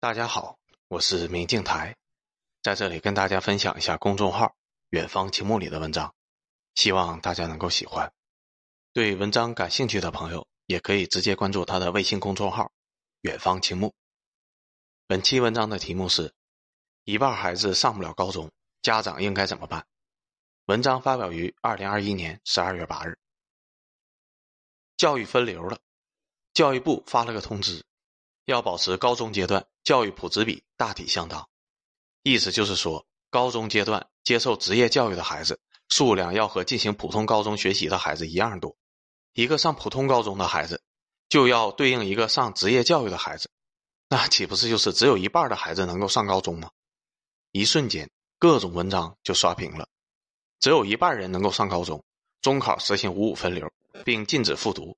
大家好，我是明镜台，在这里跟大家分享一下公众号“远方青木”里的文章，希望大家能够喜欢。对文章感兴趣的朋友，也可以直接关注他的微信公众号“远方青木”。本期文章的题目是：一半孩子上不了高中，家长应该怎么办？文章发表于二零二一年十二月八日。教育分流了，教育部发了个通知。要保持高中阶段教育普职比大体相当，意思就是说，高中阶段接受职业教育的孩子数量要和进行普通高中学习的孩子一样多。一个上普通高中的孩子，就要对应一个上职业教育的孩子，那岂不是就是只有一半的孩子能够上高中吗？一瞬间，各种文章就刷屏了。只有一半人能够上高中，中考实行五五分流，并禁止复读，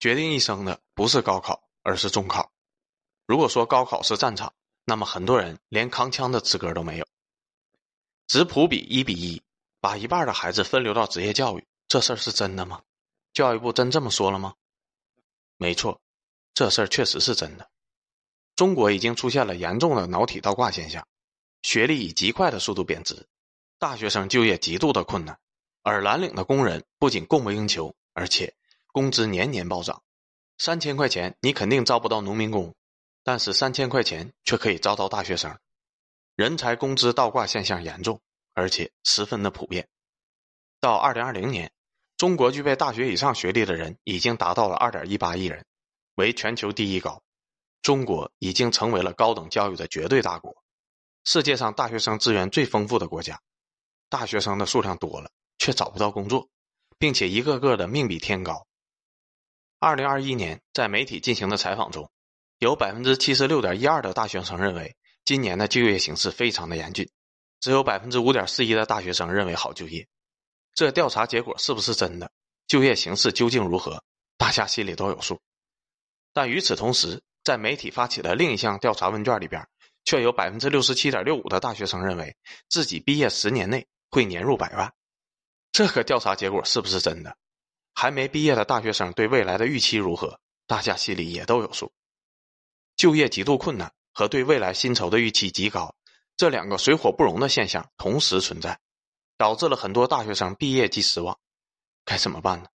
决定一生的不是高考，而是中考。如果说高考是战场，那么很多人连扛枪的资格都没有。职普比一比一，把一半的孩子分流到职业教育，这事儿是真的吗？教育部真这么说了吗？没错，这事儿确实是真的。中国已经出现了严重的脑体倒挂现象，学历以极快的速度贬值，大学生就业极度的困难，而蓝领的工人不仅供不应求，而且工资年年暴涨。三千块钱，你肯定招不到农民工。但是三千块钱却可以招到大学生，人才工资倒挂现象严重，而且十分的普遍。到二零二零年，中国具备大学以上学历的人已经达到了二点一八亿人，为全球第一高。中国已经成为了高等教育的绝对大国，世界上大学生资源最丰富的国家。大学生的数量多了，却找不到工作，并且一个个的命比天高。二零二一年，在媒体进行的采访中。有百分之七十六点一二的大学生认为今年的就业形势非常的严峻，只有百分之五点四一的大学生认为好就业。这调查结果是不是真的？就业形势究竟如何？大家心里都有数。但与此同时，在媒体发起的另一项调查问卷里边，却有百分之六十七点六五的大学生认为自己毕业十年内会年入百万。这个调查结果是不是真的？还没毕业的大学生对未来的预期如何？大家心里也都有数。就业极度困难和对未来薪酬的预期极高，这两个水火不容的现象同时存在，导致了很多大学生毕业即失望。该怎么办呢？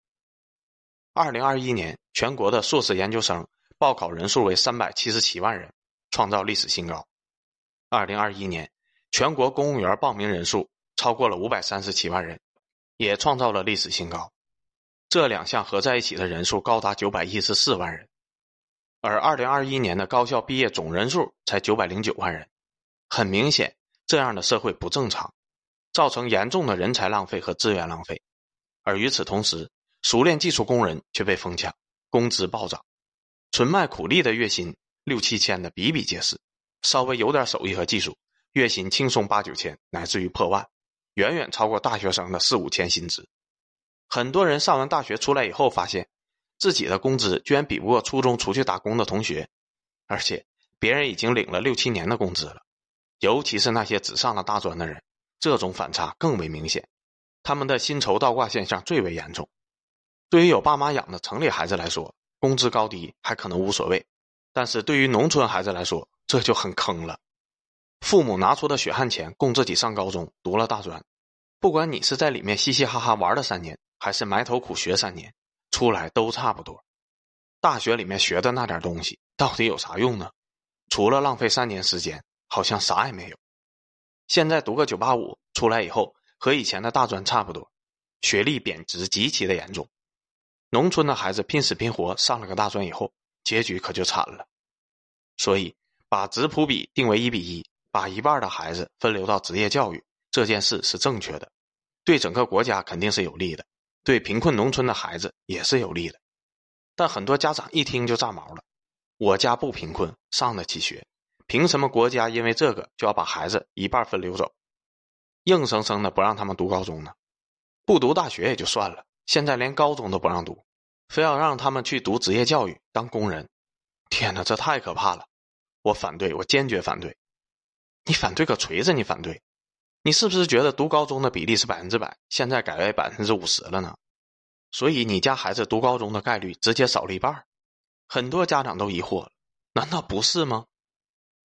二零二一年全国的硕士研究生报考人数为三百七十七万人，创造历史新高。二零二一年全国公务员报名人数超过了五百三十七万人，也创造了历史新高。这两项合在一起的人数高达九百一十四万人。而二零二一年的高校毕业总人数才九百零九万人，很明显，这样的社会不正常，造成严重的人才浪费和资源浪费。而与此同时，熟练技术工人却被疯抢，工资暴涨，纯卖苦力的月薪六七千的比比皆是，稍微有点手艺和技术，月薪轻松八九千，乃至于破万，远远超过大学生的四五千薪资。很多人上完大学出来以后发现。自己的工资居然比不过初中出去打工的同学，而且别人已经领了六七年的工资了。尤其是那些只上了大专的人，这种反差更为明显，他们的薪酬倒挂现象最为严重。对于有爸妈养的城里孩子来说，工资高低还可能无所谓；但是对于农村孩子来说，这就很坑了。父母拿出的血汗钱供自己上高中、读了大专，不管你是在里面嘻嘻哈哈玩了三年，还是埋头苦学三年。出来都差不多，大学里面学的那点东西到底有啥用呢？除了浪费三年时间，好像啥也没有。现在读个九八五出来以后，和以前的大专差不多，学历贬值极其的严重。农村的孩子拼死拼活上了个大专以后，结局可就惨了。所以，把职普比定为一比一，把一半的孩子分流到职业教育这件事是正确的，对整个国家肯定是有利的。对贫困农村的孩子也是有利的，但很多家长一听就炸毛了。我家不贫困，上得起学，凭什么国家因为这个就要把孩子一半分流走，硬生生的不让他们读高中呢？不读大学也就算了，现在连高中都不让读，非要让他们去读职业教育当工人。天哪，这太可怕了！我反对，我坚决反对。你反对个锤子！你反对！你是不是觉得读高中的比例是百分之百，现在改为百分之五十了呢？所以你家孩子读高中的概率直接少了一半儿。很多家长都疑惑，难道不是吗？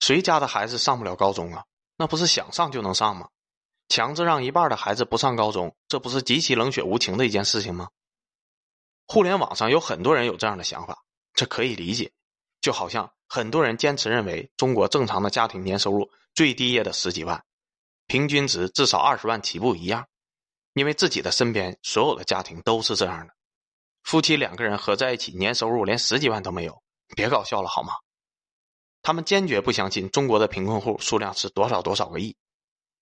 谁家的孩子上不了高中啊？那不是想上就能上吗？强制让一半的孩子不上高中，这不是极其冷血无情的一件事情吗？互联网上有很多人有这样的想法，这可以理解。就好像很多人坚持认为，中国正常的家庭年收入最低也得十几万，平均值至少二十万起步一样，因为自己的身边所有的家庭都是这样的，夫妻两个人合在一起年收入连十几万都没有，别搞笑了好吗？他们坚决不相信中国的贫困户数量是多少多少个亿。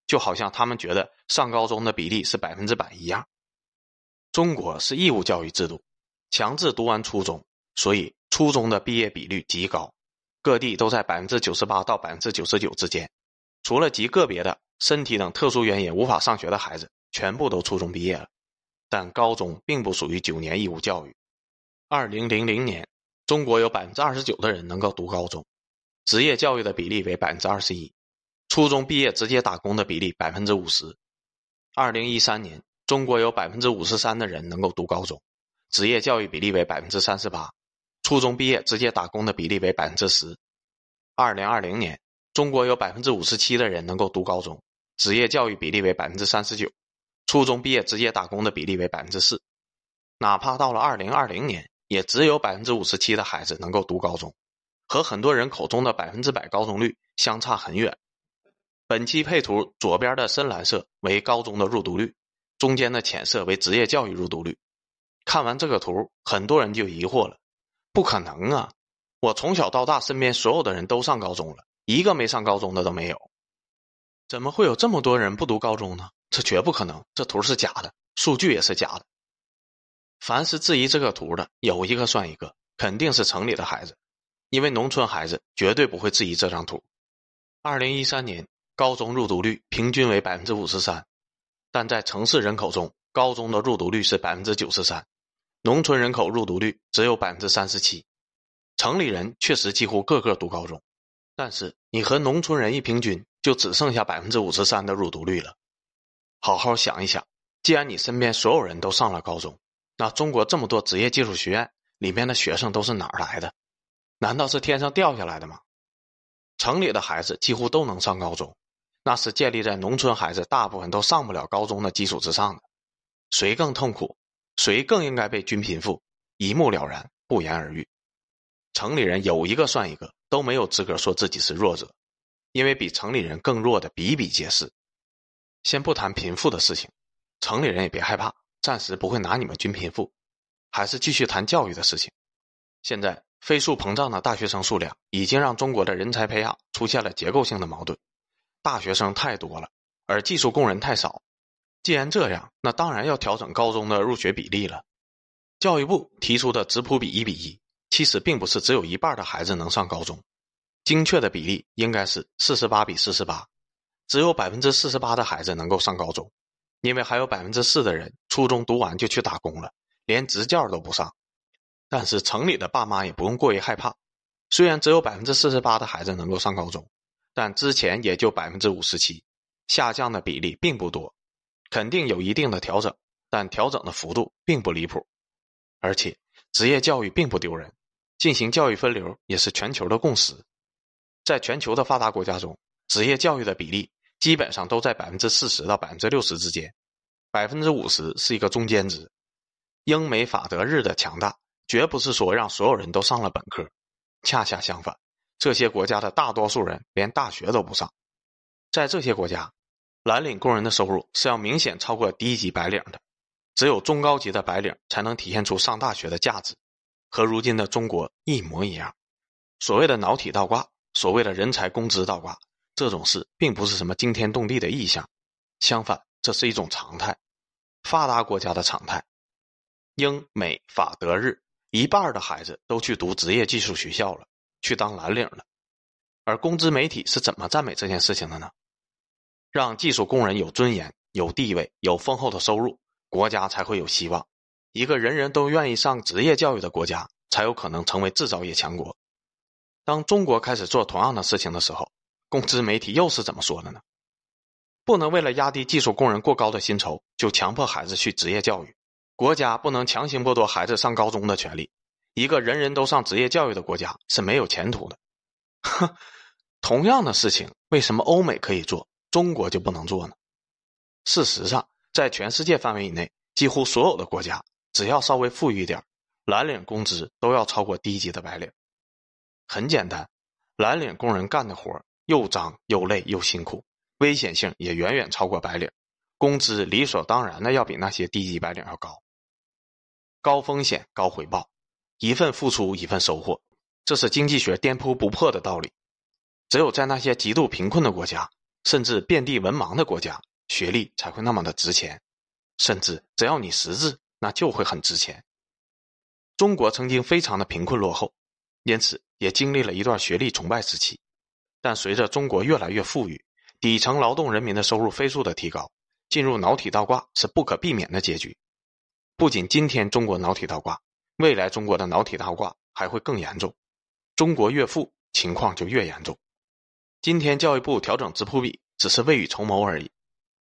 就好像他们觉得上高中的比例是百分之百一样。中国是义务教育制度，强制读完初中，所以初中的毕业比率极高，各地都在百分之九十八到百分之九十九之间。除了极个别的身体等特殊原因无法上学的孩子，全部都初中毕业了。但高中并不属于九年义务教育。二零零零年，中国有百分之二十九的人能够读高中，职业教育的比例为百分之二十一。初中毕业直接打工的比例百分之五十。二零一三年，中国有百分之五十三的人能够读高中，职业教育比例为百分之三十八。初中毕业直接打工的比例为百分之十。二零二零年，中国有百分之五十七的人能够读高中，职业教育比例为百分之三十九。初中毕业直接打工的比例为百分之四。哪怕到了二零二零年，也只有百分之五十七的孩子能够读高中，和很多人口中的百分之百高中率相差很远。本期配图左边的深蓝色为高中的入读率，中间的浅色为职业教育入读率。看完这个图，很多人就疑惑了：不可能啊！我从小到大身边所有的人都上高中了，一个没上高中的都没有，怎么会有这么多人不读高中呢？这绝不可能，这图是假的，数据也是假的。凡是质疑这个图的，有一个算一个，肯定是城里的孩子，因为农村孩子绝对不会质疑这张图。二零一三年。高中入读率平均为百分之五十三，但在城市人口中，高中的入读率是百分之九十三，农村人口入读率只有百分之三十七。城里人确实几乎个个读高中，但是你和农村人一平均，就只剩下百分之五十三的入读率了。好好想一想，既然你身边所有人都上了高中，那中国这么多职业技术学院里面的学生都是哪儿来的？难道是天上掉下来的吗？城里的孩子几乎都能上高中。那是建立在农村孩子大部分都上不了高中的基础之上的，谁更痛苦，谁更应该被均贫富，一目了然，不言而喻。城里人有一个算一个，都没有资格说自己是弱者，因为比城里人更弱的比比皆是。先不谈贫富的事情，城里人也别害怕，暂时不会拿你们均贫富，还是继续谈教育的事情。现在飞速膨胀的大学生数量，已经让中国的人才培养出现了结构性的矛盾。大学生太多了，而技术工人太少。既然这样，那当然要调整高中的入学比例了。教育部提出的质谱比一比一，其实并不是只有一半的孩子能上高中，精确的比例应该是四十八比四十八，只有百分之四十八的孩子能够上高中，因为还有百分之四的人初中读完就去打工了，连职教都不上。但是城里的爸妈也不用过于害怕，虽然只有百分之四十八的孩子能够上高中。但之前也就百分之五十七，下降的比例并不多，肯定有一定的调整，但调整的幅度并不离谱。而且职业教育并不丢人，进行教育分流也是全球的共识。在全球的发达国家中，职业教育的比例基本上都在百分之四十到百分之六十之间，百分之五十是一个中间值。英美法德日的强大，绝不是说让所有人都上了本科，恰恰相反。这些国家的大多数人连大学都不上，在这些国家，蓝领工人的收入是要明显超过低级白领的，只有中高级的白领才能体现出上大学的价值，和如今的中国一模一样。所谓的脑体倒挂，所谓的人才工资倒挂，这种事并不是什么惊天动地的异象，相反，这是一种常态，发达国家的常态。英美法德日，一半的孩子都去读职业技术学校了。去当蓝领了，而工资媒体是怎么赞美这件事情的呢？让技术工人有尊严、有地位、有丰厚的收入，国家才会有希望。一个人人都愿意上职业教育的国家，才有可能成为制造业强国。当中国开始做同样的事情的时候，公知媒体又是怎么说的呢？不能为了压低技术工人过高的薪酬，就强迫孩子去职业教育。国家不能强行剥夺孩子上高中的权利。一个人人都上职业教育的国家是没有前途的，哼！同样的事情，为什么欧美可以做，中国就不能做呢？事实上，在全世界范围以内，几乎所有的国家，只要稍微富裕一点，蓝领工资都要超过低级的白领。很简单，蓝领工人干的活又脏又累又辛苦，危险性也远远超过白领，工资理所当然的要比那些低级白领要高。高风险高回报，一份付出一份收获，这是经济学颠扑不破的道理。只有在那些极度贫困的国家，甚至遍地文盲的国家，学历才会那么的值钱。甚至只要你识字，那就会很值钱。中国曾经非常的贫困落后，因此也经历了一段学历崇拜时期。但随着中国越来越富裕，底层劳动人民的收入飞速的提高，进入脑体倒挂是不可避免的结局。不仅今天中国脑体倒挂，未来中国的脑体倒挂还会更严重。中国越富，情况就越严重。今天教育部调整质谱比，只是未雨绸缪而已。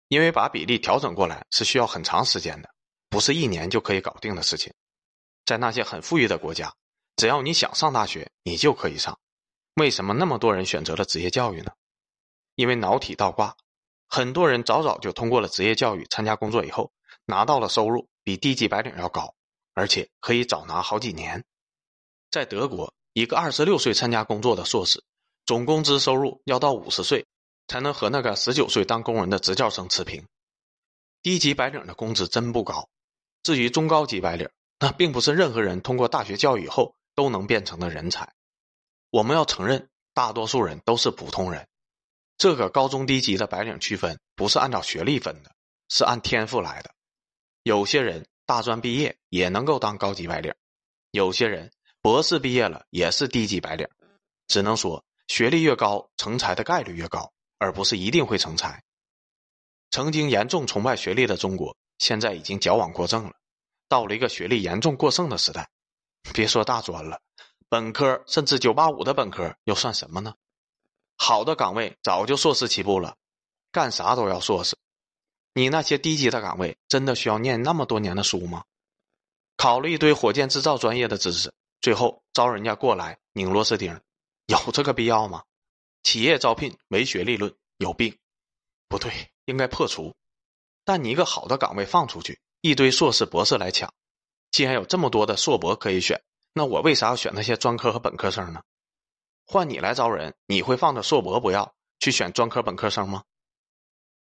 因为把比例调整过来是需要很长时间的，不是一年就可以搞定的事情。在那些很富裕的国家，只要你想上大学，你就可以上。为什么那么多人选择了职业教育呢？因为脑体倒挂，很多人早早就通过了职业教育，参加工作以后，拿到了收入比低级白领要高，而且可以早拿好几年。在德国，一个二十六岁参加工作的硕士，总工资收入要到五十岁。才能和那个十九岁当工人的职教生持平。低级白领的工资真不高，至于中高级白领，那并不是任何人通过大学教育以后都能变成的人才。我们要承认，大多数人都是普通人。这个高中低级的白领区分不是按照学历分的，是按天赋来的。有些人大专毕业也能够当高级白领，有些人博士毕业了也是低级白领。只能说，学历越高，成才的概率越高。而不是一定会成才。曾经严重崇拜学历的中国，现在已经矫枉过正了，到了一个学历严重过剩的时代。别说大专了，本科甚至九八五的本科又算什么呢？好的岗位早就硕士起步了，干啥都要硕士。你那些低级的岗位，真的需要念那么多年的书吗？考了一堆火箭制造专业的知识，最后招人家过来拧螺丝钉，有这个必要吗？企业招聘唯学历论有病，不对，应该破除。但你一个好的岗位放出去，一堆硕士博士来抢。既然有这么多的硕博可以选，那我为啥要选那些专科和本科生呢？换你来招人，你会放着硕博不要，去选专科本科生吗？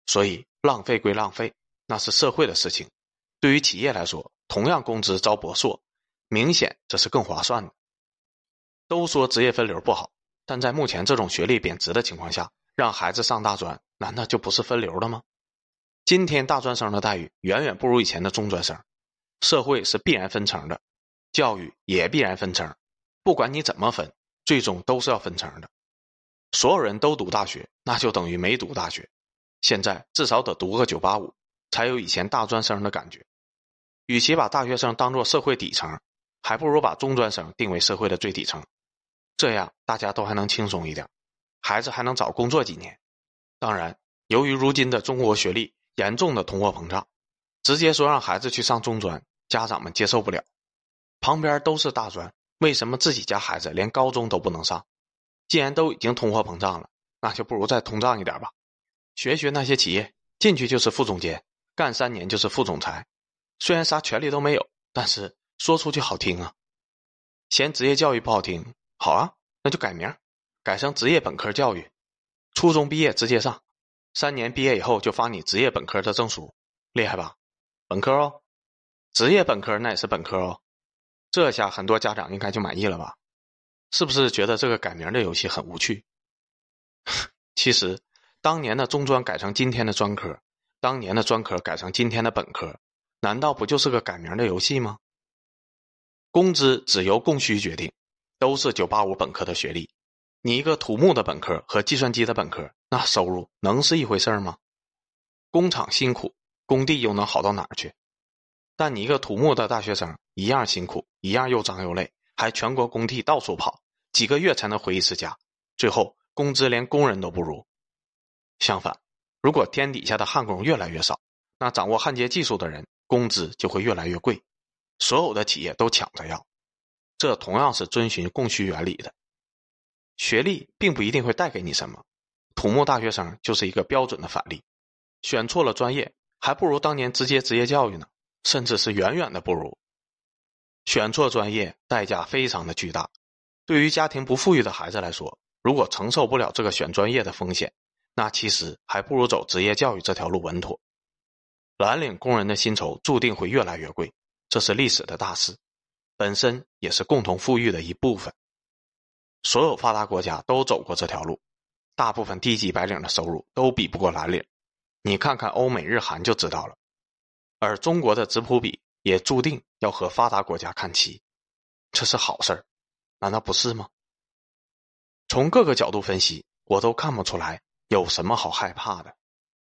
所以浪费归浪费，那是社会的事情。对于企业来说，同样工资招博硕，明显这是更划算的。都说职业分流不好。但在目前这种学历贬值的情况下，让孩子上大专，难道就不是分流了吗？今天大专生的待遇远远不如以前的中专生，社会是必然分层的，教育也必然分层，不管你怎么分，最终都是要分层的。所有人都读大学，那就等于没读大学。现在至少得读个九八五，才有以前大专生的感觉。与其把大学生当做社会底层，还不如把中专生定为社会的最底层。这样大家都还能轻松一点，孩子还能早工作几年。当然，由于如今的中国学历严重的通货膨胀，直接说让孩子去上中专，家长们接受不了。旁边都是大专，为什么自己家孩子连高中都不能上？既然都已经通货膨胀了，那就不如再通胀一点吧。学学那些企业，进去就是副总监，干三年就是副总裁，虽然啥权利都没有，但是说出去好听啊。嫌职业教育不好听。好啊，那就改名，改成职业本科教育，初中毕业直接上，三年毕业以后就发你职业本科的证书，厉害吧？本科哦，职业本科那也是本科哦，这下很多家长应该就满意了吧？是不是觉得这个改名的游戏很无趣？其实，当年的中专改成今天的专科，当年的专科改成今天的本科，难道不就是个改名的游戏吗？工资只由供需决定。都是九八五本科的学历，你一个土木的本科和计算机的本科，那收入能是一回事吗？工厂辛苦，工地又能好到哪儿去？但你一个土木的大学生一样辛苦，一样又脏又累，还全国工地到处跑，几个月才能回一次家，最后工资连工人都不如。相反，如果天底下的焊工越来越少，那掌握焊接技术的人工资就会越来越贵，所有的企业都抢着要。这同样是遵循供需原理的。学历并不一定会带给你什么。土木大学生就是一个标准的反例，选错了专业，还不如当年直接职业教育呢，甚至是远远的不如。选错专业代价非常的巨大，对于家庭不富裕的孩子来说，如果承受不了这个选专业的风险，那其实还不如走职业教育这条路稳妥。蓝领工人的薪酬注定会越来越贵，这是历史的大势，本身也是共同富裕的一部分。所有发达国家都走过这条路，大部分低级白领的收入都比不过蓝领，你看看欧美日韩就知道了。而中国的质朴比也注定要和发达国家看齐，这是好事儿，难道不是吗？从各个角度分析，我都看不出来有什么好害怕的。